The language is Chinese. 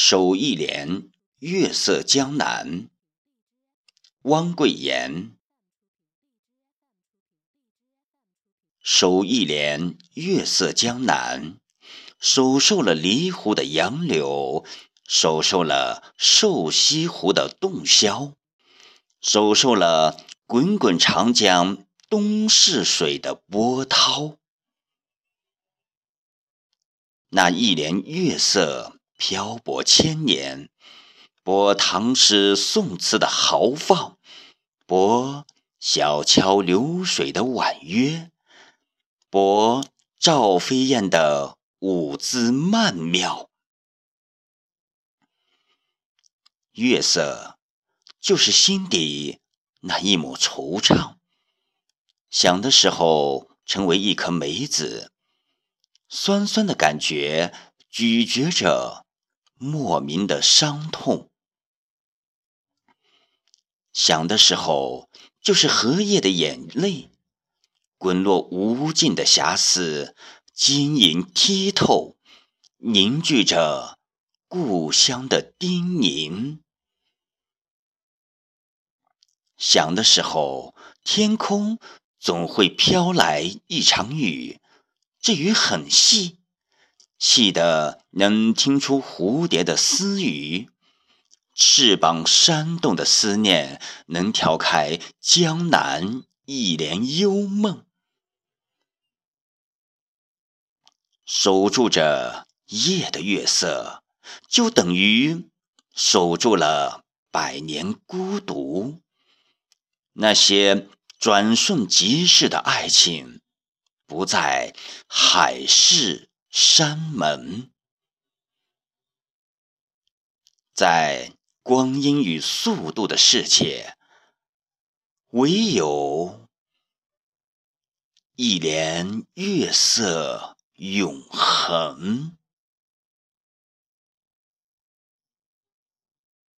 守一帘，月色江南。汪桂岩。守一帘，月色江南。守受了离湖的杨柳，守受了瘦西湖的洞箫，守受了滚滚长江东逝水的波涛。那一帘月色。漂泊千年，博唐诗宋词的豪放，博小桥流水的婉约，博赵飞燕的舞姿曼妙。月色就是心底那一抹惆怅，想的时候成为一颗梅子，酸酸的感觉咀嚼着。莫名的伤痛，想的时候就是荷叶的眼泪，滚落无尽的遐思，晶莹剔透，凝聚着故乡的叮咛。想的时候，天空总会飘来一场雨，这雨很细。细得能听出蝴蝶的私语，翅膀扇动的思念，能挑开江南一帘幽梦。守住着夜的月色，就等于守住了百年孤独。那些转瞬即逝的爱情，不在海市。山门，在光阴与速度的世界，唯有一帘月色永恒。